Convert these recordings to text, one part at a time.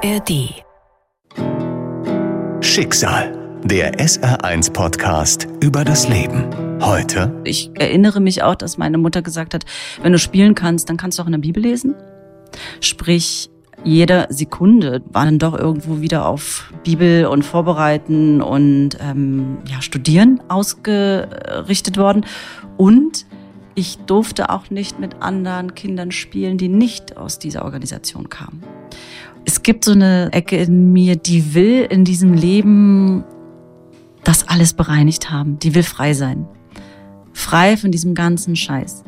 ARD. Schicksal. Der SR1-Podcast über das Leben. Heute. Ich erinnere mich auch, dass meine Mutter gesagt hat, wenn du spielen kannst, dann kannst du auch in der Bibel lesen. Sprich, jede Sekunde war dann doch irgendwo wieder auf Bibel und Vorbereiten und ähm, ja, Studieren ausgerichtet worden. Und ich durfte auch nicht mit anderen Kindern spielen, die nicht aus dieser Organisation kamen. Es gibt so eine Ecke in mir, die will in diesem Leben das alles bereinigt haben. Die will frei sein. Frei von diesem ganzen Scheiß.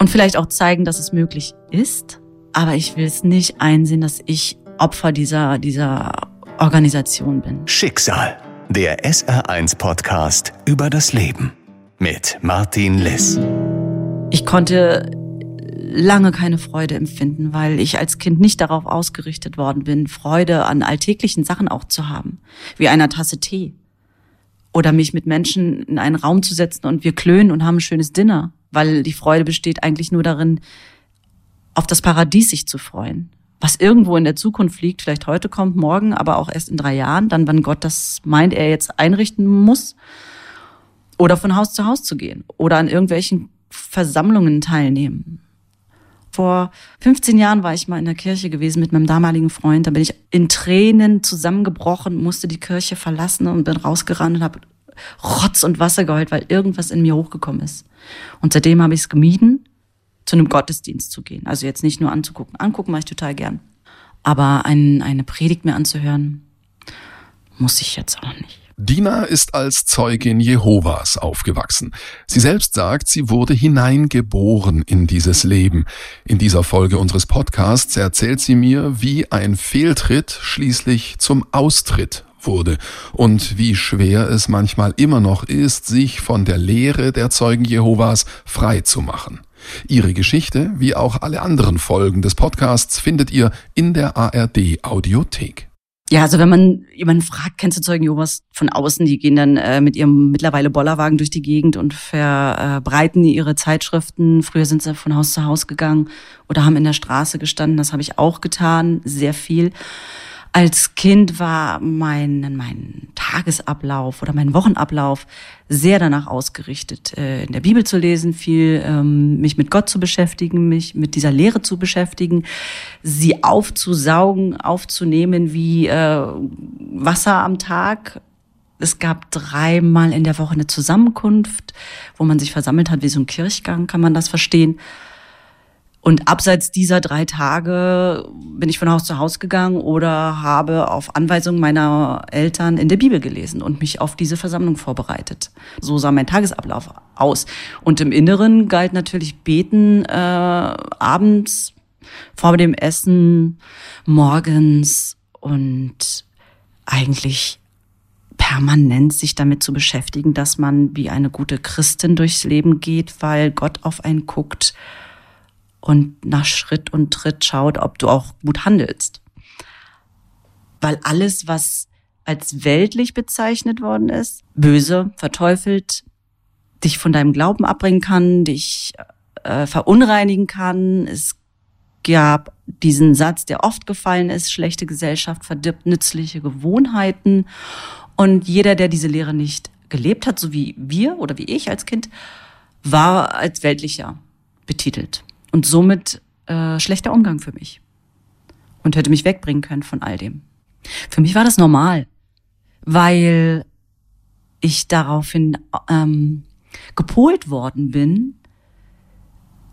Und vielleicht auch zeigen, dass es möglich ist. Aber ich will es nicht einsehen, dass ich Opfer dieser, dieser Organisation bin. Schicksal. Der SR1-Podcast über das Leben. Mit Martin Liss. Ich konnte lange keine Freude empfinden, weil ich als Kind nicht darauf ausgerichtet worden bin, Freude an alltäglichen Sachen auch zu haben, wie einer Tasse Tee oder mich mit Menschen in einen Raum zu setzen und wir klönen und haben ein schönes Dinner, weil die Freude besteht eigentlich nur darin, auf das Paradies sich zu freuen, was irgendwo in der Zukunft liegt, vielleicht heute kommt, morgen, aber auch erst in drei Jahren, dann, wenn Gott das meint, er jetzt einrichten muss, oder von Haus zu Haus zu gehen oder an irgendwelchen Versammlungen teilnehmen vor 15 Jahren war ich mal in der Kirche gewesen mit meinem damaligen Freund. Da bin ich in Tränen zusammengebrochen, musste die Kirche verlassen und bin rausgerannt und habe Rotz und Wasser geheult, weil irgendwas in mir hochgekommen ist. Und seitdem habe ich es gemieden, zu einem Gottesdienst zu gehen. Also jetzt nicht nur anzugucken. Angucken mache ich total gern. Aber ein, eine Predigt mir anzuhören, muss ich jetzt auch nicht. Dina ist als Zeugin Jehovas aufgewachsen. Sie selbst sagt, sie wurde hineingeboren in dieses Leben. In dieser Folge unseres Podcasts erzählt sie mir, wie ein Fehltritt schließlich zum Austritt wurde und wie schwer es manchmal immer noch ist, sich von der Lehre der Zeugen Jehovas frei zu machen. Ihre Geschichte, wie auch alle anderen Folgen des Podcasts, findet ihr in der ARD Audiothek. Ja, also wenn man jemanden fragt, kennst du Zeugen Jehovas von außen, die gehen dann äh, mit ihrem mittlerweile Bollerwagen durch die Gegend und verbreiten ihre Zeitschriften. Früher sind sie von Haus zu Haus gegangen oder haben in der Straße gestanden. Das habe ich auch getan, sehr viel. Als Kind war mein, mein Tagesablauf oder mein Wochenablauf sehr danach ausgerichtet, äh, in der Bibel zu lesen, viel ähm, mich mit Gott zu beschäftigen, mich mit dieser Lehre zu beschäftigen, sie aufzusaugen, aufzunehmen wie äh, Wasser am Tag. Es gab dreimal in der Woche eine Zusammenkunft, wo man sich versammelt hat, wie so ein Kirchgang, kann man das verstehen. Und abseits dieser drei Tage bin ich von Haus zu Haus gegangen oder habe auf Anweisung meiner Eltern in der Bibel gelesen und mich auf diese Versammlung vorbereitet. So sah mein Tagesablauf aus. Und im Inneren galt natürlich Beten äh, abends, vor dem Essen, morgens und eigentlich permanent sich damit zu beschäftigen, dass man wie eine gute Christin durchs Leben geht, weil Gott auf einen guckt und nach Schritt und Tritt schaut, ob du auch gut handelst. Weil alles, was als weltlich bezeichnet worden ist, böse, verteufelt, dich von deinem Glauben abbringen kann, dich äh, verunreinigen kann. Es gab diesen Satz, der oft gefallen ist, schlechte Gesellschaft verdirbt nützliche Gewohnheiten. Und jeder, der diese Lehre nicht gelebt hat, so wie wir oder wie ich als Kind, war als weltlicher betitelt und somit äh, schlechter Umgang für mich und hätte mich wegbringen können von all dem. Für mich war das normal, weil ich daraufhin ähm, gepolt worden bin,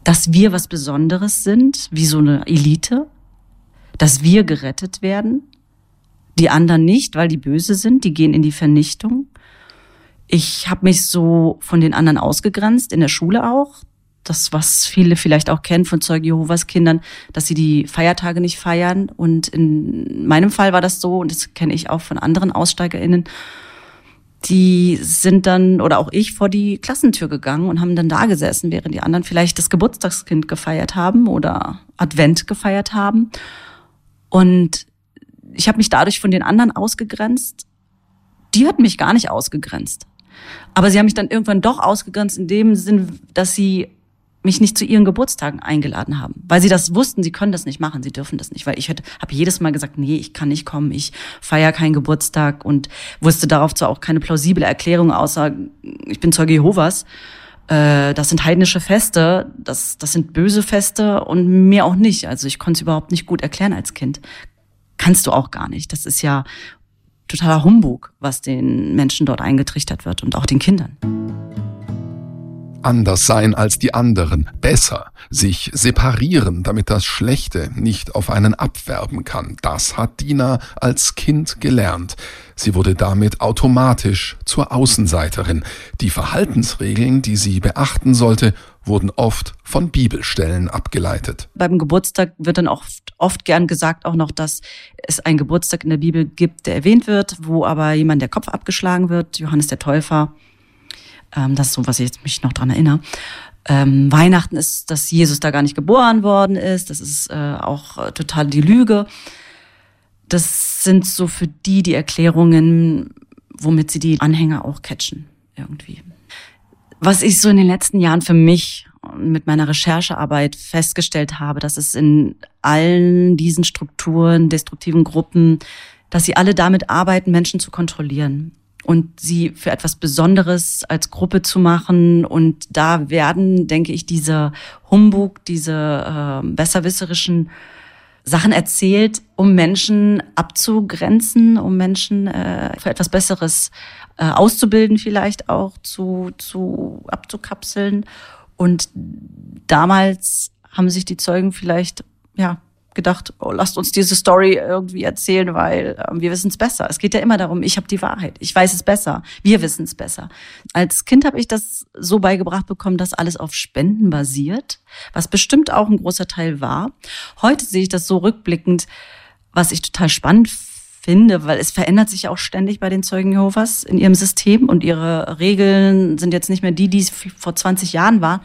dass wir was Besonderes sind, wie so eine Elite, dass wir gerettet werden, die anderen nicht, weil die böse sind, die gehen in die Vernichtung. Ich habe mich so von den anderen ausgegrenzt, in der Schule auch das, was viele vielleicht auch kennen von Zeugen Jehovas Kindern, dass sie die Feiertage nicht feiern. Und in meinem Fall war das so, und das kenne ich auch von anderen AussteigerInnen, die sind dann, oder auch ich, vor die Klassentür gegangen und haben dann da gesessen, während die anderen vielleicht das Geburtstagskind gefeiert haben oder Advent gefeiert haben. Und ich habe mich dadurch von den anderen ausgegrenzt. Die hatten mich gar nicht ausgegrenzt. Aber sie haben mich dann irgendwann doch ausgegrenzt in dem Sinn, dass sie mich nicht zu ihren Geburtstagen eingeladen haben, weil sie das wussten, sie können das nicht machen, sie dürfen das nicht, weil ich habe jedes Mal gesagt, nee, ich kann nicht kommen, ich feiere keinen Geburtstag und wusste darauf zwar auch keine plausible Erklärung, außer ich bin Zeuge Jehovas. Äh, das sind heidnische Feste, das, das sind böse Feste und mehr auch nicht. Also ich konnte es überhaupt nicht gut erklären als Kind. Kannst du auch gar nicht. Das ist ja totaler Humbug, was den Menschen dort eingetrichtert wird und auch den Kindern anders sein als die anderen, besser, sich separieren, damit das Schlechte nicht auf einen abwerben kann. Das hat Dina als Kind gelernt. Sie wurde damit automatisch zur Außenseiterin. Die Verhaltensregeln, die sie beachten sollte, wurden oft von Bibelstellen abgeleitet. Beim Geburtstag wird dann oft, oft gern gesagt auch noch, dass es einen Geburtstag in der Bibel gibt, der erwähnt wird, wo aber jemand der Kopf abgeschlagen wird, Johannes der Täufer. Ähm, das ist so, was ich jetzt mich noch dran erinnere. Ähm, Weihnachten ist, dass Jesus da gar nicht geboren worden ist. Das ist äh, auch äh, total die Lüge. Das sind so für die die Erklärungen, womit sie die Anhänger auch catchen irgendwie. Was ich so in den letzten Jahren für mich mit meiner Recherchearbeit festgestellt habe, dass es in allen diesen Strukturen, destruktiven Gruppen, dass sie alle damit arbeiten, Menschen zu kontrollieren und sie für etwas Besonderes als Gruppe zu machen. Und da werden, denke ich, diese Humbug, diese äh, besserwisserischen Sachen erzählt, um Menschen abzugrenzen, um Menschen äh, für etwas Besseres äh, auszubilden, vielleicht auch zu, zu abzukapseln. Und damals haben sich die Zeugen vielleicht ja gedacht, oh, lasst uns diese Story irgendwie erzählen, weil äh, wir wissen es besser. Es geht ja immer darum, ich habe die Wahrheit, ich weiß es besser, wir wissen es besser. Als Kind habe ich das so beigebracht bekommen, dass alles auf Spenden basiert, was bestimmt auch ein großer Teil war. Heute sehe ich das so rückblickend, was ich total spannend finde, weil es verändert sich auch ständig bei den Zeugen Jehovas in ihrem System und ihre Regeln sind jetzt nicht mehr die, die es vor 20 Jahren waren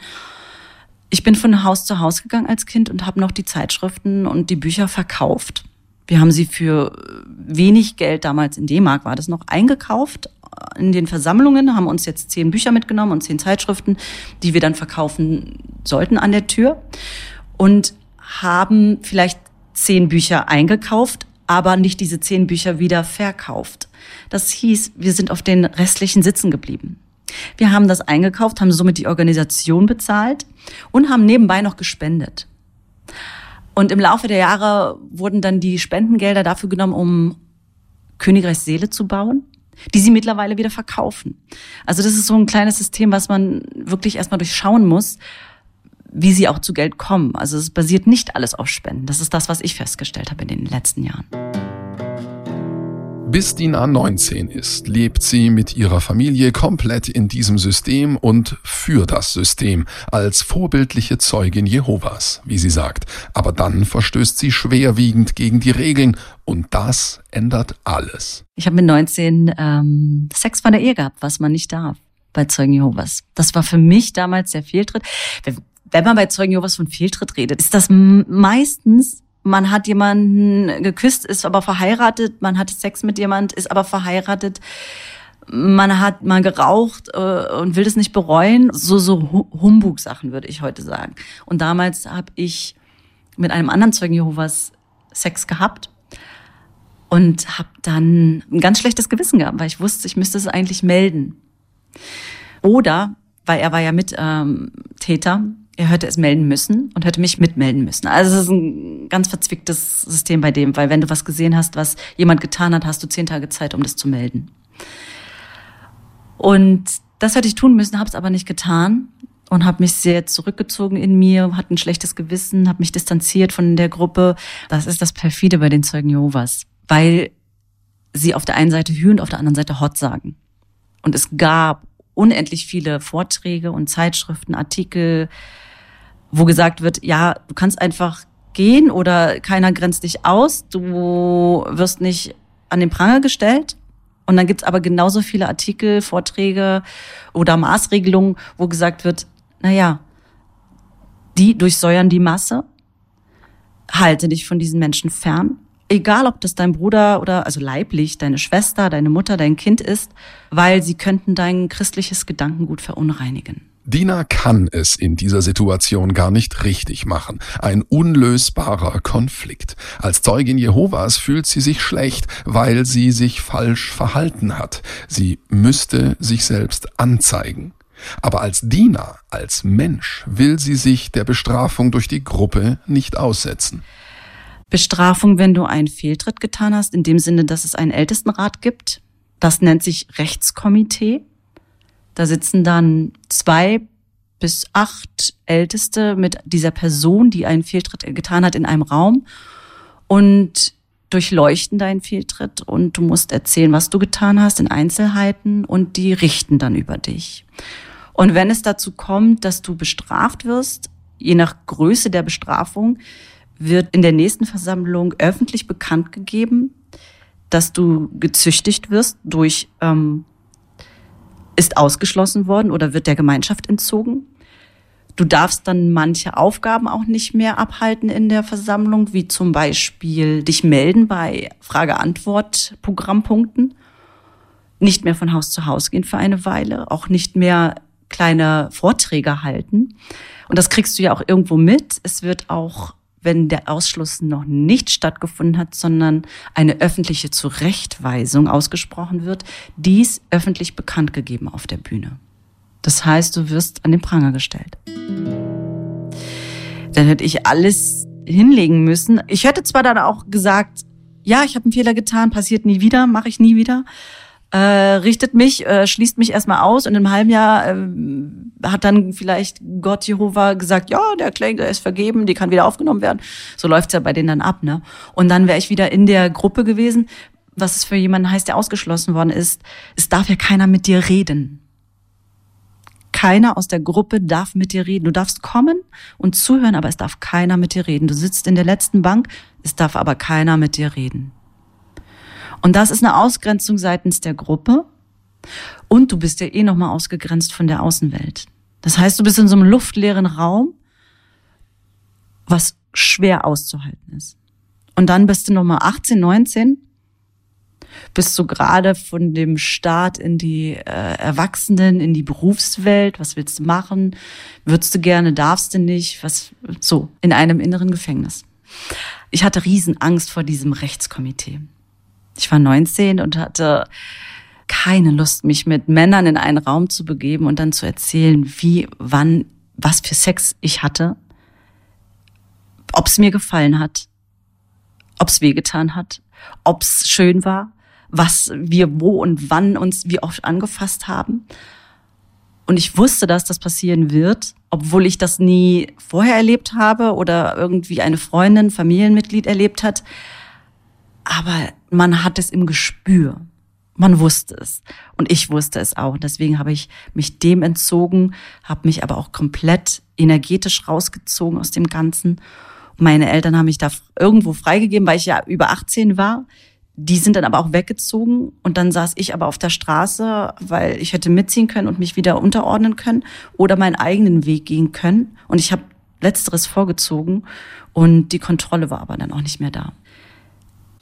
ich bin von Haus zu Haus gegangen als Kind und habe noch die Zeitschriften und die Bücher verkauft. Wir haben sie für wenig Geld, damals in D-Mark war das noch, eingekauft in den Versammlungen, haben uns jetzt zehn Bücher mitgenommen und zehn Zeitschriften, die wir dann verkaufen sollten an der Tür und haben vielleicht zehn Bücher eingekauft, aber nicht diese zehn Bücher wieder verkauft. Das hieß, wir sind auf den restlichen Sitzen geblieben. Wir haben das eingekauft, haben somit die Organisation bezahlt und haben nebenbei noch gespendet. Und im Laufe der Jahre wurden dann die Spendengelder dafür genommen, um Königreichs Seele zu bauen, die sie mittlerweile wieder verkaufen. Also das ist so ein kleines System, was man wirklich erstmal durchschauen muss, wie sie auch zu Geld kommen. Also es basiert nicht alles auf Spenden. Das ist das, was ich festgestellt habe in den letzten Jahren. Bis Dina 19 ist, lebt sie mit ihrer Familie komplett in diesem System und für das System als vorbildliche Zeugin Jehovas, wie sie sagt. Aber dann verstößt sie schwerwiegend gegen die Regeln und das ändert alles. Ich habe mit 19 ähm, Sex vor der Ehe gehabt, was man nicht darf bei Zeugen Jehovas. Das war für mich damals der Fehltritt. Wenn man bei Zeugen Jehovas von Fehltritt redet, ist das meistens man hat jemanden geküsst, ist aber verheiratet, man hat Sex mit jemand, ist aber verheiratet, man hat mal geraucht äh, und will das nicht bereuen. So, so Humbug-Sachen würde ich heute sagen. Und damals habe ich mit einem anderen Zeugen Jehovas Sex gehabt und habe dann ein ganz schlechtes Gewissen gehabt, weil ich wusste, ich müsste es eigentlich melden. Oder, weil er war ja mit ähm, er hätte es melden müssen und hätte mich mitmelden müssen. Also es ist ein ganz verzwicktes System bei dem, weil wenn du was gesehen hast, was jemand getan hat, hast du zehn Tage Zeit, um das zu melden. Und das hätte ich tun müssen, habe es aber nicht getan und habe mich sehr zurückgezogen in mir, hatte ein schlechtes Gewissen, habe mich distanziert von der Gruppe. Das ist das perfide bei den Zeugen Jehovas, weil sie auf der einen Seite Hü und auf der anderen Seite Hot sagen. Und es gab unendlich viele Vorträge und Zeitschriften, Artikel, wo gesagt wird, ja, du kannst einfach gehen oder keiner grenzt dich aus, du wirst nicht an den Pranger gestellt. Und dann gibt's aber genauso viele Artikel, Vorträge oder Maßregelungen, wo gesagt wird, na ja, die durchsäuern die Masse, halte dich von diesen Menschen fern. Egal, ob das dein Bruder oder, also leiblich, deine Schwester, deine Mutter, dein Kind ist, weil sie könnten dein christliches Gedankengut verunreinigen. Dina kann es in dieser Situation gar nicht richtig machen. Ein unlösbarer Konflikt. Als Zeugin Jehovas fühlt sie sich schlecht, weil sie sich falsch verhalten hat. Sie müsste sich selbst anzeigen. Aber als Diener, als Mensch will sie sich der Bestrafung durch die Gruppe nicht aussetzen. Bestrafung, wenn du einen Fehltritt getan hast, in dem Sinne, dass es einen Ältestenrat gibt. Das nennt sich Rechtskomitee. Da sitzen dann zwei bis acht Älteste mit dieser Person, die einen Fehltritt getan hat, in einem Raum und durchleuchten deinen Fehltritt und du musst erzählen, was du getan hast in Einzelheiten und die richten dann über dich. Und wenn es dazu kommt, dass du bestraft wirst, je nach Größe der Bestrafung, wird in der nächsten Versammlung öffentlich bekannt gegeben, dass du gezüchtigt wirst durch ähm, ist ausgeschlossen worden oder wird der Gemeinschaft entzogen. Du darfst dann manche Aufgaben auch nicht mehr abhalten in der Versammlung, wie zum Beispiel dich melden bei Frage-Antwort-Programmpunkten, nicht mehr von Haus zu Haus gehen für eine Weile, auch nicht mehr kleine Vorträge halten. Und das kriegst du ja auch irgendwo mit. Es wird auch wenn der Ausschluss noch nicht stattgefunden hat, sondern eine öffentliche Zurechtweisung ausgesprochen wird, dies öffentlich bekannt gegeben auf der Bühne. Das heißt, du wirst an den Pranger gestellt. Dann hätte ich alles hinlegen müssen. Ich hätte zwar dann auch gesagt, ja, ich habe einen Fehler getan, passiert nie wieder, mache ich nie wieder äh, richtet mich, äh, schließt mich erstmal aus und im halben Jahr äh, hat dann vielleicht Gott Jehova gesagt, ja, der Kläger ist vergeben, die kann wieder aufgenommen werden. So läuft's ja bei denen dann ab, ne? Und dann wäre ich wieder in der Gruppe gewesen, was es für jemanden heißt, der ausgeschlossen worden ist. Es darf ja keiner mit dir reden. Keiner aus der Gruppe darf mit dir reden. Du darfst kommen und zuhören, aber es darf keiner mit dir reden. Du sitzt in der letzten Bank, es darf aber keiner mit dir reden. Und das ist eine Ausgrenzung seitens der Gruppe. Und du bist ja eh nochmal ausgegrenzt von der Außenwelt. Das heißt, du bist in so einem luftleeren Raum, was schwer auszuhalten ist. Und dann bist du nochmal 18, 19, bist du gerade von dem Start in die äh, Erwachsenen, in die Berufswelt, was willst du machen? Würdest du gerne, darfst du nicht? Was, so, in einem inneren Gefängnis. Ich hatte Riesenangst vor diesem Rechtskomitee. Ich war 19 und hatte keine Lust, mich mit Männern in einen Raum zu begeben und dann zu erzählen, wie, wann, was für Sex ich hatte, ob es mir gefallen hat, ob es wehgetan hat, ob es schön war, was wir wo und wann uns wie oft angefasst haben. Und ich wusste, dass das passieren wird, obwohl ich das nie vorher erlebt habe oder irgendwie eine Freundin, Familienmitglied erlebt hat. Aber man hat es im Gespür. Man wusste es. Und ich wusste es auch. Und deswegen habe ich mich dem entzogen, habe mich aber auch komplett energetisch rausgezogen aus dem Ganzen. Meine Eltern haben mich da irgendwo freigegeben, weil ich ja über 18 war. Die sind dann aber auch weggezogen und dann saß ich aber auf der Straße, weil ich hätte mitziehen können und mich wieder unterordnen können oder meinen eigenen Weg gehen können. Und ich habe letzteres vorgezogen und die Kontrolle war aber dann auch nicht mehr da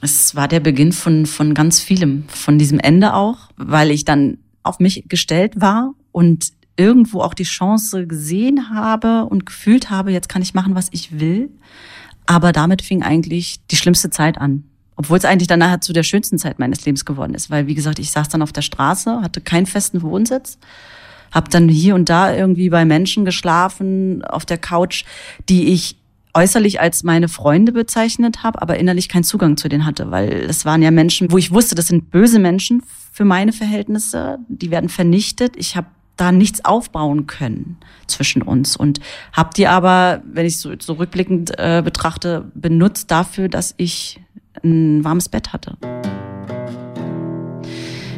es war der Beginn von, von ganz vielem, von diesem Ende auch, weil ich dann auf mich gestellt war und irgendwo auch die Chance gesehen habe und gefühlt habe, jetzt kann ich machen, was ich will. Aber damit fing eigentlich die schlimmste Zeit an. Obwohl es eigentlich danach zu der schönsten Zeit meines Lebens geworden ist. Weil, wie gesagt, ich saß dann auf der Straße, hatte keinen festen Wohnsitz, habe dann hier und da irgendwie bei Menschen geschlafen, auf der Couch, die ich äußerlich als meine Freunde bezeichnet habe, aber innerlich keinen Zugang zu denen hatte, weil es waren ja Menschen, wo ich wusste, das sind böse Menschen für meine Verhältnisse, die werden vernichtet. Ich habe da nichts aufbauen können zwischen uns und habe die aber, wenn ich so, so rückblickend äh, betrachte, benutzt dafür, dass ich ein warmes Bett hatte.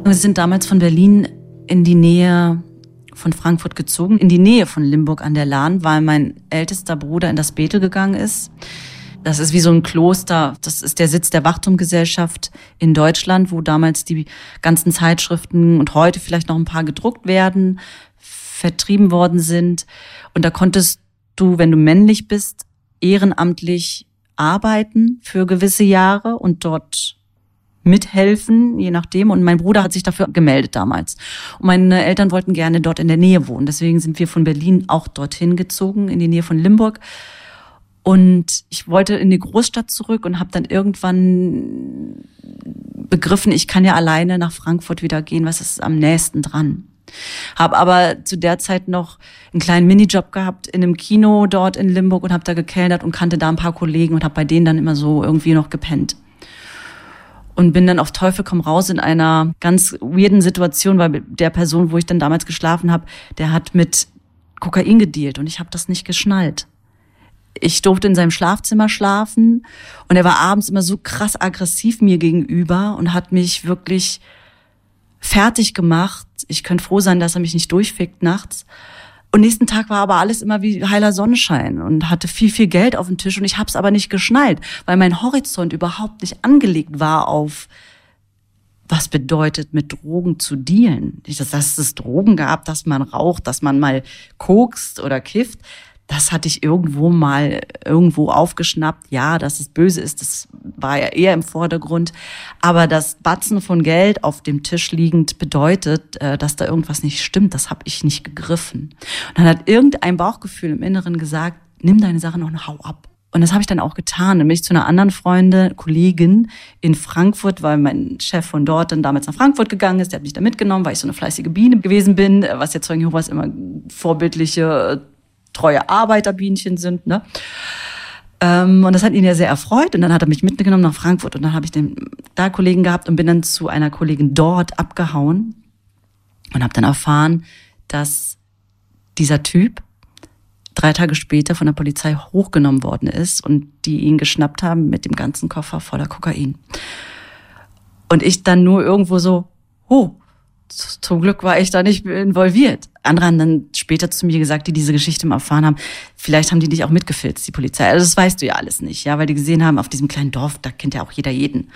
Wir sind damals von Berlin in die Nähe von Frankfurt gezogen, in die Nähe von Limburg an der Lahn, weil mein ältester Bruder in das Bethel gegangen ist. Das ist wie so ein Kloster. Das ist der Sitz der Wachtumgesellschaft in Deutschland, wo damals die ganzen Zeitschriften und heute vielleicht noch ein paar gedruckt werden, vertrieben worden sind. Und da konntest du, wenn du männlich bist, ehrenamtlich arbeiten für gewisse Jahre und dort mithelfen, je nachdem. Und mein Bruder hat sich dafür gemeldet damals. Und meine Eltern wollten gerne dort in der Nähe wohnen. Deswegen sind wir von Berlin auch dorthin gezogen, in die Nähe von Limburg. Und ich wollte in die Großstadt zurück und habe dann irgendwann begriffen, ich kann ja alleine nach Frankfurt wieder gehen, was ist am nächsten dran. Habe aber zu der Zeit noch einen kleinen Minijob gehabt in einem Kino dort in Limburg und habe da gekellnert und kannte da ein paar Kollegen und habe bei denen dann immer so irgendwie noch gepennt und bin dann auf Teufel komm raus in einer ganz weirden Situation, weil der Person, wo ich dann damals geschlafen habe, der hat mit Kokain gedealt und ich habe das nicht geschnallt. Ich durfte in seinem Schlafzimmer schlafen und er war abends immer so krass aggressiv mir gegenüber und hat mich wirklich fertig gemacht. Ich könnte froh sein, dass er mich nicht durchfickt nachts. Und nächsten Tag war aber alles immer wie heiler Sonnenschein und hatte viel, viel Geld auf dem Tisch und ich habe es aber nicht geschnallt, weil mein Horizont überhaupt nicht angelegt war auf, was bedeutet, mit Drogen zu dealen. Nicht, dass es Drogen gab, dass man raucht, dass man mal kokst oder kifft das hatte ich irgendwo mal irgendwo aufgeschnappt. Ja, dass es böse ist, das war ja eher im Vordergrund. Aber das Batzen von Geld auf dem Tisch liegend bedeutet, äh, dass da irgendwas nicht stimmt. Das habe ich nicht gegriffen. Und dann hat irgendein Bauchgefühl im Inneren gesagt, nimm deine Sachen und hau ab. Und das habe ich dann auch getan. Dann bin ich zu einer anderen Freundin, Kollegin in Frankfurt, weil mein Chef von dort dann damals nach Frankfurt gegangen ist. Der hat mich da mitgenommen, weil ich so eine fleißige Biene gewesen bin, was ja Zeugen Jehovas immer vorbildliche treue Arbeiterbienchen sind. Ne? Ähm, und das hat ihn ja sehr erfreut. Und dann hat er mich mitgenommen nach Frankfurt. Und dann habe ich den da Kollegen gehabt und bin dann zu einer Kollegin dort abgehauen und habe dann erfahren, dass dieser Typ drei Tage später von der Polizei hochgenommen worden ist und die ihn geschnappt haben mit dem ganzen Koffer voller Kokain. Und ich dann nur irgendwo so, oh, zum Glück war ich da nicht involviert. Andere haben dann später zu mir gesagt, die diese Geschichte mal erfahren haben, vielleicht haben die dich auch mitgefilzt, die Polizei. Also das weißt du ja alles nicht, ja, weil die gesehen haben, auf diesem kleinen Dorf, da kennt ja auch jeder jeden.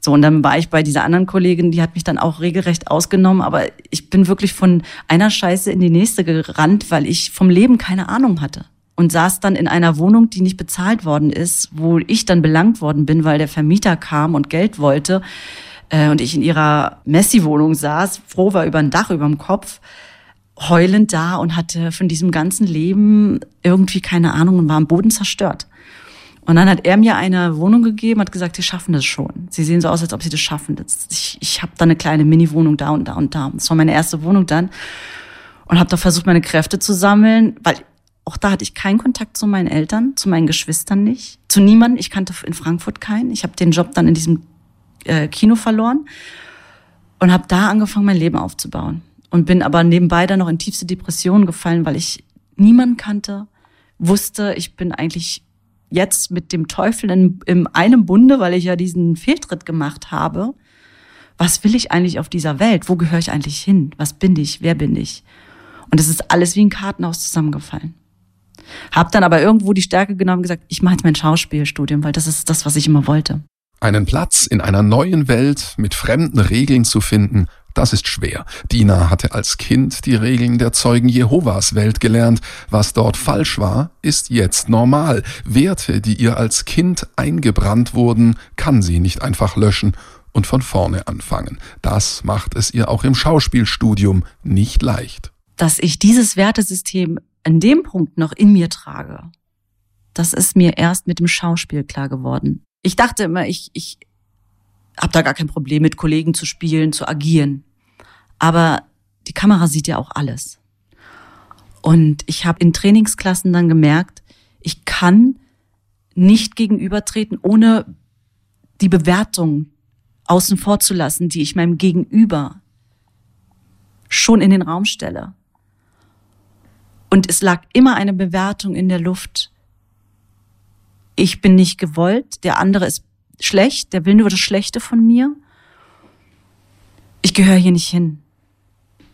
So, und dann war ich bei dieser anderen Kollegin, die hat mich dann auch regelrecht ausgenommen, aber ich bin wirklich von einer Scheiße in die nächste gerannt, weil ich vom Leben keine Ahnung hatte. Und saß dann in einer Wohnung, die nicht bezahlt worden ist, wo ich dann belangt worden bin, weil der Vermieter kam und Geld wollte äh, und ich in ihrer Messi-Wohnung saß, froh war über ein Dach über dem Kopf, heulend da und hatte von diesem ganzen Leben irgendwie keine Ahnung und war am Boden zerstört. Und dann hat er mir eine Wohnung gegeben, hat gesagt, Sie schaffen das schon. Sie sehen so aus, als ob Sie das schaffen. Ich, ich habe da eine kleine Mini-Wohnung da und da und da. Das war meine erste Wohnung dann. Und habe da versucht, meine Kräfte zu sammeln, weil auch da hatte ich keinen Kontakt zu meinen Eltern, zu meinen Geschwistern nicht, zu niemandem. Ich kannte in Frankfurt keinen. Ich habe den Job dann in diesem äh, Kino verloren und habe da angefangen, mein Leben aufzubauen. Und bin aber nebenbei dann noch in tiefste Depressionen gefallen, weil ich niemanden kannte, wusste, ich bin eigentlich jetzt mit dem Teufel in, in einem Bunde, weil ich ja diesen Fehltritt gemacht habe. Was will ich eigentlich auf dieser Welt? Wo gehöre ich eigentlich hin? Was bin ich? Wer bin ich? Und es ist alles wie ein Kartenhaus zusammengefallen. Hab dann aber irgendwo die Stärke genommen und gesagt, ich mache jetzt mein Schauspielstudium, weil das ist das, was ich immer wollte. Einen Platz in einer neuen Welt mit fremden Regeln zu finden, das ist schwer. Dina hatte als Kind die Regeln der Zeugen Jehovas Welt gelernt. Was dort falsch war, ist jetzt normal. Werte, die ihr als Kind eingebrannt wurden, kann sie nicht einfach löschen und von vorne anfangen. Das macht es ihr auch im Schauspielstudium nicht leicht. Dass ich dieses Wertesystem an dem Punkt noch in mir trage, das ist mir erst mit dem Schauspiel klar geworden. Ich dachte immer, ich, ich habe da gar kein Problem mit Kollegen zu spielen, zu agieren. Aber die Kamera sieht ja auch alles. Und ich habe in Trainingsklassen dann gemerkt, ich kann nicht gegenübertreten, ohne die Bewertung außen vor zu lassen, die ich meinem Gegenüber schon in den Raum stelle. Und es lag immer eine Bewertung in der Luft ich bin nicht gewollt, der andere ist schlecht, der will nur das Schlechte von mir. Ich gehöre hier nicht hin.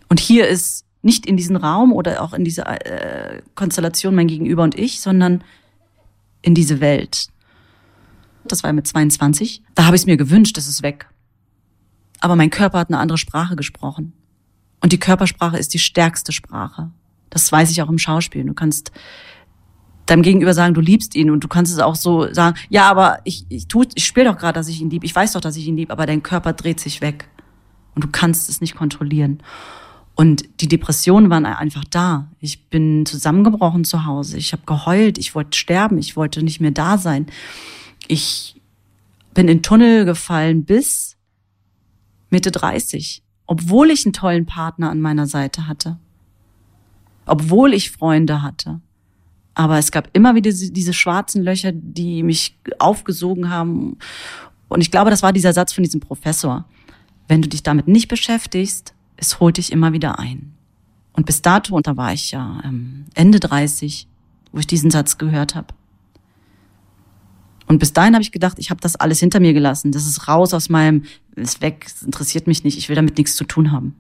Und hier ist nicht in diesem Raum oder auch in dieser äh, Konstellation mein Gegenüber und ich, sondern in diese Welt. Das war mit 22. Da habe ich es mir gewünscht, das ist weg. Aber mein Körper hat eine andere Sprache gesprochen. Und die Körpersprache ist die stärkste Sprache. Das weiß ich auch im Schauspiel. Du kannst deinem Gegenüber sagen, du liebst ihn und du kannst es auch so sagen, ja, aber ich, ich ich spiele doch gerade, dass ich ihn lieb, ich weiß doch, dass ich ihn lieb, aber dein Körper dreht sich weg und du kannst es nicht kontrollieren. Und die Depressionen waren einfach da. Ich bin zusammengebrochen zu Hause. Ich habe geheult. Ich wollte sterben. Ich wollte nicht mehr da sein. Ich bin in Tunnel gefallen bis Mitte 30, obwohl ich einen tollen Partner an meiner Seite hatte, obwohl ich Freunde hatte. Aber es gab immer wieder diese schwarzen Löcher, die mich aufgesogen haben. Und ich glaube, das war dieser Satz von diesem Professor. Wenn du dich damit nicht beschäftigst, es holt dich immer wieder ein. Und bis dato, und da war ich ja ähm, Ende 30, wo ich diesen Satz gehört habe. Und bis dahin habe ich gedacht, ich habe das alles hinter mir gelassen. Das ist raus aus meinem, ist weg, es interessiert mich nicht, ich will damit nichts zu tun haben.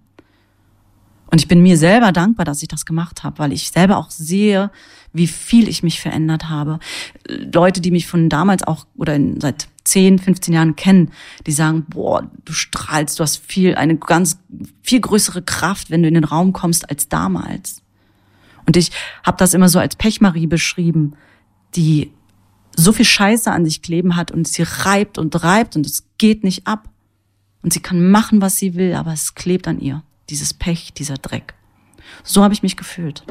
Und ich bin mir selber dankbar, dass ich das gemacht habe, weil ich selber auch sehe, wie viel ich mich verändert habe. Leute, die mich von damals auch oder seit 10, 15 Jahren kennen, die sagen, boah, du strahlst, du hast viel, eine ganz viel größere Kraft, wenn du in den Raum kommst als damals. Und ich habe das immer so als Pechmarie beschrieben, die so viel Scheiße an sich kleben hat und sie reibt und reibt und es geht nicht ab. Und sie kann machen, was sie will, aber es klebt an ihr dieses Pech, dieser Dreck. So habe ich mich gefühlt.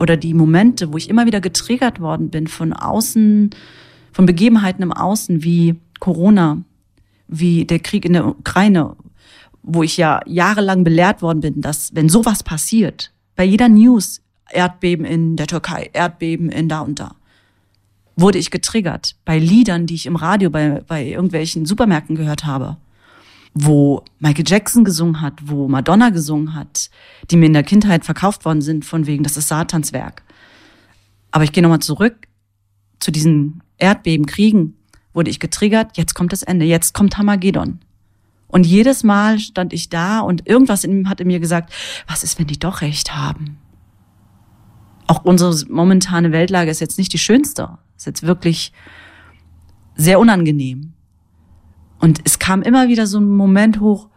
Oder die Momente, wo ich immer wieder getriggert worden bin von außen, von Begebenheiten im Außen wie Corona, wie der Krieg in der Ukraine, wo ich ja jahrelang belehrt worden bin, dass wenn sowas passiert, bei jeder News, Erdbeben in der Türkei, Erdbeben in da und da, wurde ich getriggert bei Liedern, die ich im Radio bei, bei irgendwelchen Supermärkten gehört habe wo Michael Jackson gesungen hat, wo Madonna gesungen hat, die mir in der Kindheit verkauft worden sind, von wegen, das ist Satans Werk. Aber ich gehe nochmal zurück zu diesen Erdbeben, Kriegen, wurde ich getriggert, jetzt kommt das Ende, jetzt kommt Hamagedon. Und jedes Mal stand ich da und irgendwas in ihm hatte mir gesagt, was ist, wenn die doch recht haben? Auch unsere momentane Weltlage ist jetzt nicht die schönste. Ist jetzt wirklich sehr unangenehm. Und es kam immer wieder so ein Moment hoch,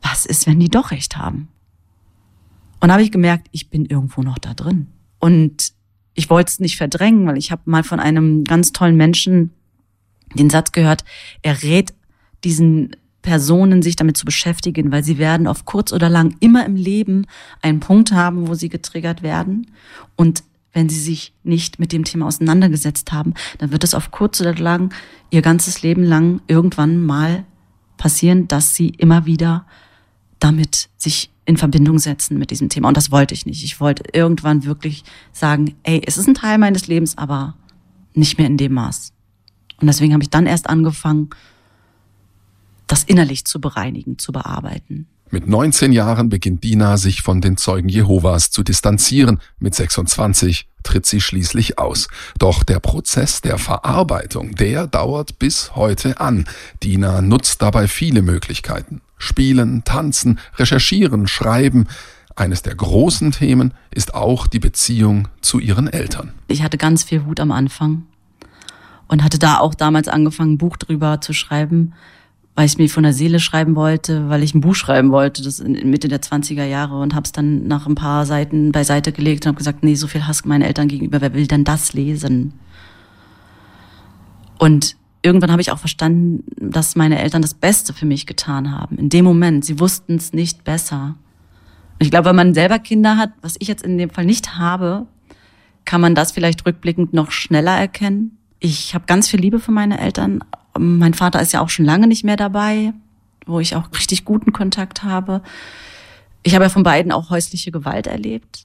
was ist, wenn die doch recht haben? Und da habe ich gemerkt, ich bin irgendwo noch da drin. Und ich wollte es nicht verdrängen, weil ich habe mal von einem ganz tollen Menschen den Satz gehört, er rät diesen Personen, sich damit zu beschäftigen, weil sie werden auf kurz oder lang immer im Leben einen Punkt haben, wo sie getriggert werden. Und wenn sie sich nicht mit dem Thema auseinandergesetzt haben, dann wird es auf kurz oder lang ihr ganzes Leben lang irgendwann mal passieren, dass sie immer wieder damit sich in Verbindung setzen mit diesem Thema. Und das wollte ich nicht. Ich wollte irgendwann wirklich sagen, ey, es ist ein Teil meines Lebens, aber nicht mehr in dem Maß. Und deswegen habe ich dann erst angefangen, das innerlich zu bereinigen, zu bearbeiten. Mit 19 Jahren beginnt Dina sich von den Zeugen Jehovas zu distanzieren. Mit 26 tritt sie schließlich aus. Doch der Prozess der Verarbeitung, der dauert bis heute an. Dina nutzt dabei viele Möglichkeiten. Spielen, tanzen, recherchieren, schreiben. Eines der großen Themen ist auch die Beziehung zu ihren Eltern. Ich hatte ganz viel Wut am Anfang und hatte da auch damals angefangen, ein Buch drüber zu schreiben weil ich mir von der Seele schreiben wollte, weil ich ein Buch schreiben wollte, das in Mitte der 20er Jahre und habe es dann nach ein paar Seiten beiseite gelegt und habe gesagt, nee, so viel Hass meinen Eltern gegenüber, wer will denn das lesen? Und irgendwann habe ich auch verstanden, dass meine Eltern das Beste für mich getan haben. In dem Moment, sie wussten es nicht besser. Und ich glaube, wenn man selber Kinder hat, was ich jetzt in dem Fall nicht habe, kann man das vielleicht rückblickend noch schneller erkennen. Ich habe ganz viel Liebe für meine Eltern, mein Vater ist ja auch schon lange nicht mehr dabei, wo ich auch richtig guten Kontakt habe. Ich habe ja von beiden auch häusliche Gewalt erlebt.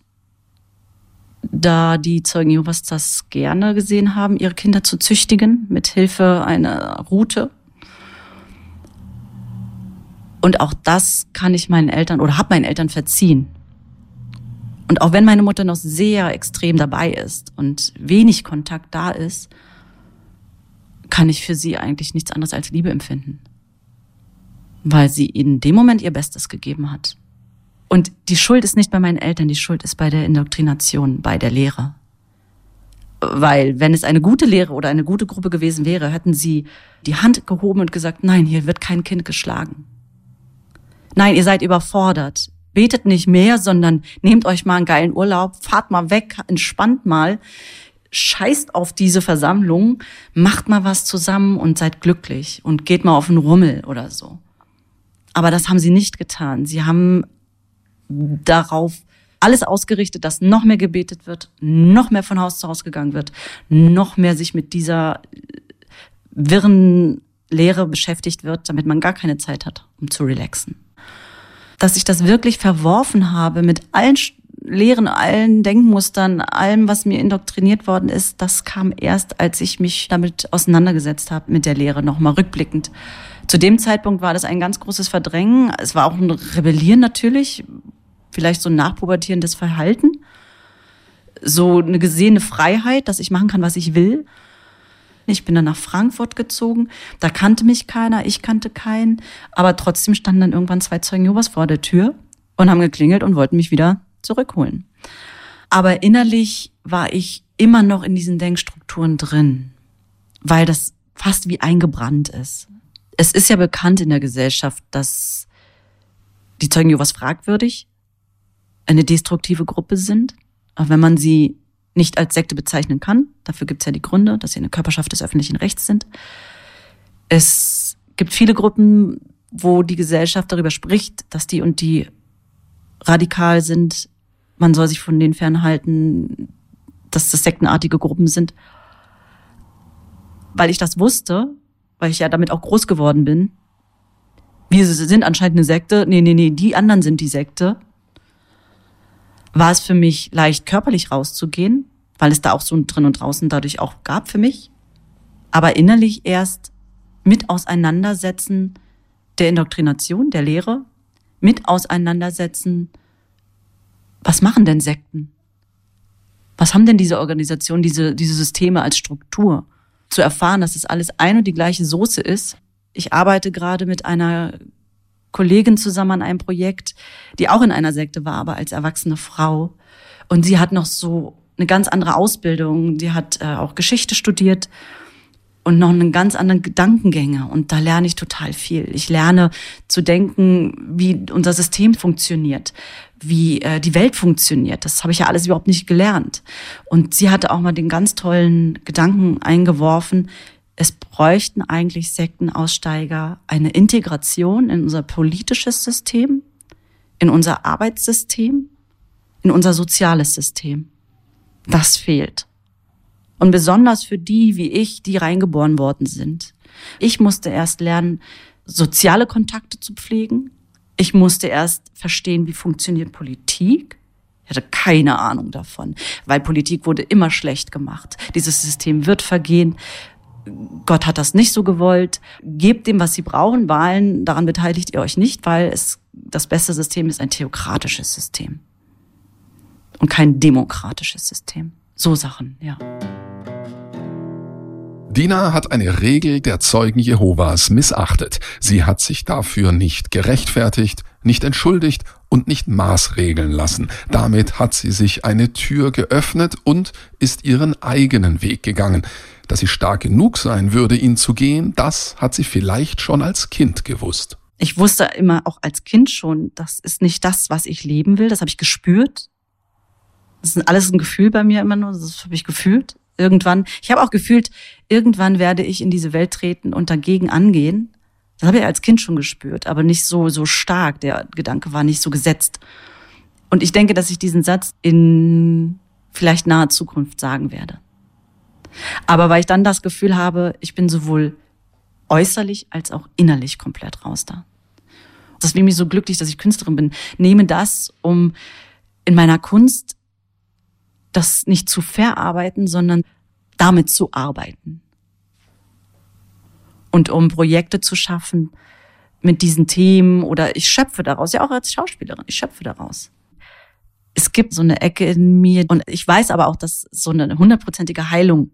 Da die Zeugen Jehovas das gerne gesehen haben, ihre Kinder zu züchtigen mit Hilfe einer Route. Und auch das kann ich meinen Eltern oder habe meinen Eltern verziehen. Und auch wenn meine Mutter noch sehr extrem dabei ist und wenig Kontakt da ist, kann ich für sie eigentlich nichts anderes als Liebe empfinden. Weil sie in dem Moment ihr Bestes gegeben hat. Und die Schuld ist nicht bei meinen Eltern, die Schuld ist bei der Indoktrination, bei der Lehre. Weil wenn es eine gute Lehre oder eine gute Gruppe gewesen wäre, hätten sie die Hand gehoben und gesagt, nein, hier wird kein Kind geschlagen. Nein, ihr seid überfordert. Betet nicht mehr, sondern nehmt euch mal einen geilen Urlaub, fahrt mal weg, entspannt mal, scheißt auf diese Versammlung, macht mal was zusammen und seid glücklich und geht mal auf einen Rummel oder so. Aber das haben sie nicht getan. Sie haben darauf alles ausgerichtet, dass noch mehr gebetet wird, noch mehr von Haus zu Haus gegangen wird, noch mehr sich mit dieser wirren Lehre beschäftigt wird, damit man gar keine Zeit hat, um zu relaxen. Dass ich das wirklich verworfen habe mit allen Lehren, allen Denkmustern, allem, was mir indoktriniert worden ist, das kam erst, als ich mich damit auseinandergesetzt habe, mit der Lehre, nochmal rückblickend. Zu dem Zeitpunkt war das ein ganz großes Verdrängen. Es war auch ein Rebellieren natürlich, vielleicht so ein nachpubertierendes Verhalten, so eine gesehene Freiheit, dass ich machen kann, was ich will. Ich bin dann nach Frankfurt gezogen. Da kannte mich keiner, ich kannte keinen. Aber trotzdem standen dann irgendwann zwei Zeugen Jehovas vor der Tür und haben geklingelt und wollten mich wieder zurückholen. Aber innerlich war ich immer noch in diesen Denkstrukturen drin, weil das fast wie eingebrannt ist. Es ist ja bekannt in der Gesellschaft, dass die Zeugen Jehovas fragwürdig eine destruktive Gruppe sind, auch wenn man sie nicht als Sekte bezeichnen kann. Dafür gibt es ja die Gründe, dass sie eine Körperschaft des öffentlichen Rechts sind. Es gibt viele Gruppen, wo die Gesellschaft darüber spricht, dass die und die radikal sind. Man soll sich von denen fernhalten, dass das sektenartige Gruppen sind. Weil ich das wusste, weil ich ja damit auch groß geworden bin. Wir sind anscheinend eine Sekte. Nee, nee, nee, die anderen sind die Sekte war es für mich leicht, körperlich rauszugehen, weil es da auch so ein drin und draußen dadurch auch gab für mich. Aber innerlich erst mit Auseinandersetzen der Indoktrination, der Lehre, mit Auseinandersetzen, was machen denn Sekten? Was haben denn diese Organisationen, diese, diese Systeme als Struktur? Zu erfahren, dass es alles ein und die gleiche Soße ist. Ich arbeite gerade mit einer Kollegin zusammen an einem Projekt, die auch in einer Sekte war, aber als erwachsene Frau. Und sie hat noch so eine ganz andere Ausbildung. Die hat äh, auch Geschichte studiert und noch einen ganz anderen Gedankengänge. Und da lerne ich total viel. Ich lerne zu denken, wie unser System funktioniert, wie äh, die Welt funktioniert. Das habe ich ja alles überhaupt nicht gelernt. Und sie hatte auch mal den ganz tollen Gedanken eingeworfen, es bräuchten eigentlich Sektenaussteiger eine Integration in unser politisches System, in unser Arbeitssystem, in unser soziales System. Das fehlt. Und besonders für die wie ich, die reingeboren worden sind. Ich musste erst lernen, soziale Kontakte zu pflegen. Ich musste erst verstehen, wie funktioniert Politik. Ich hatte keine Ahnung davon, weil Politik wurde immer schlecht gemacht. Dieses System wird vergehen. Gott hat das nicht so gewollt. Gebt dem, was sie brauchen. Wahlen, daran beteiligt ihr euch nicht, weil es das beste System ist ein theokratisches System und kein demokratisches System. So Sachen, ja. Dina hat eine Regel der Zeugen Jehovas missachtet. Sie hat sich dafür nicht gerechtfertigt, nicht entschuldigt und nicht maßregeln lassen. Damit hat sie sich eine Tür geöffnet und ist ihren eigenen Weg gegangen. Dass sie stark genug sein würde, ihn zu gehen, das hat sie vielleicht schon als Kind gewusst. Ich wusste immer auch als Kind schon, das ist nicht das, was ich leben will. Das habe ich gespürt. Das ist alles ein Gefühl bei mir immer nur. Das habe ich gefühlt. Irgendwann, ich habe auch gefühlt, irgendwann werde ich in diese Welt treten und dagegen angehen. Das habe ich als Kind schon gespürt, aber nicht so, so stark. Der Gedanke war nicht so gesetzt. Und ich denke, dass ich diesen Satz in vielleicht naher Zukunft sagen werde. Aber weil ich dann das Gefühl habe, ich bin sowohl äußerlich als auch innerlich komplett raus da. Das ist mich so glücklich, dass ich Künstlerin bin. Nehme das, um in meiner Kunst das nicht zu verarbeiten, sondern damit zu arbeiten. Und um Projekte zu schaffen mit diesen Themen oder ich schöpfe daraus, ja auch als Schauspielerin, ich schöpfe daraus es gibt so eine Ecke in mir und ich weiß aber auch, dass so eine hundertprozentige Heilung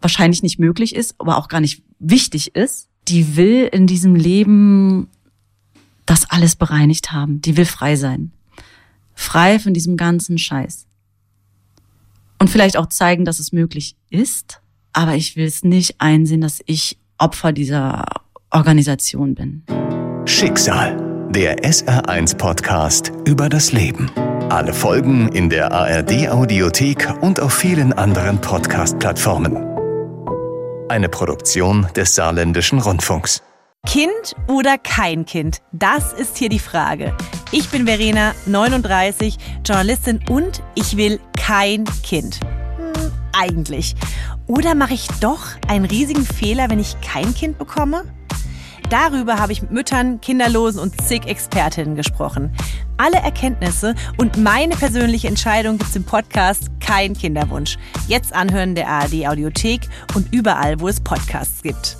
wahrscheinlich nicht möglich ist, aber auch gar nicht wichtig ist. Die will in diesem Leben das alles bereinigt haben. Die will frei sein. Frei von diesem ganzen Scheiß. Und vielleicht auch zeigen, dass es möglich ist. Aber ich will es nicht einsehen, dass ich Opfer dieser Organisation bin. Schicksal der SR1 Podcast über das Leben. Alle Folgen in der ARD Audiothek und auf vielen anderen Podcast-Plattformen. Eine Produktion des Saarländischen Rundfunks. Kind oder kein Kind? Das ist hier die Frage. Ich bin Verena, 39, Journalistin und ich will kein Kind. Hm, eigentlich. Oder mache ich doch einen riesigen Fehler, wenn ich kein Kind bekomme? Darüber habe ich mit Müttern, Kinderlosen und zig Expertinnen gesprochen. Alle Erkenntnisse und meine persönliche Entscheidung gibt es im Podcast Kein Kinderwunsch. Jetzt anhören der ARD Audiothek und überall, wo es Podcasts gibt.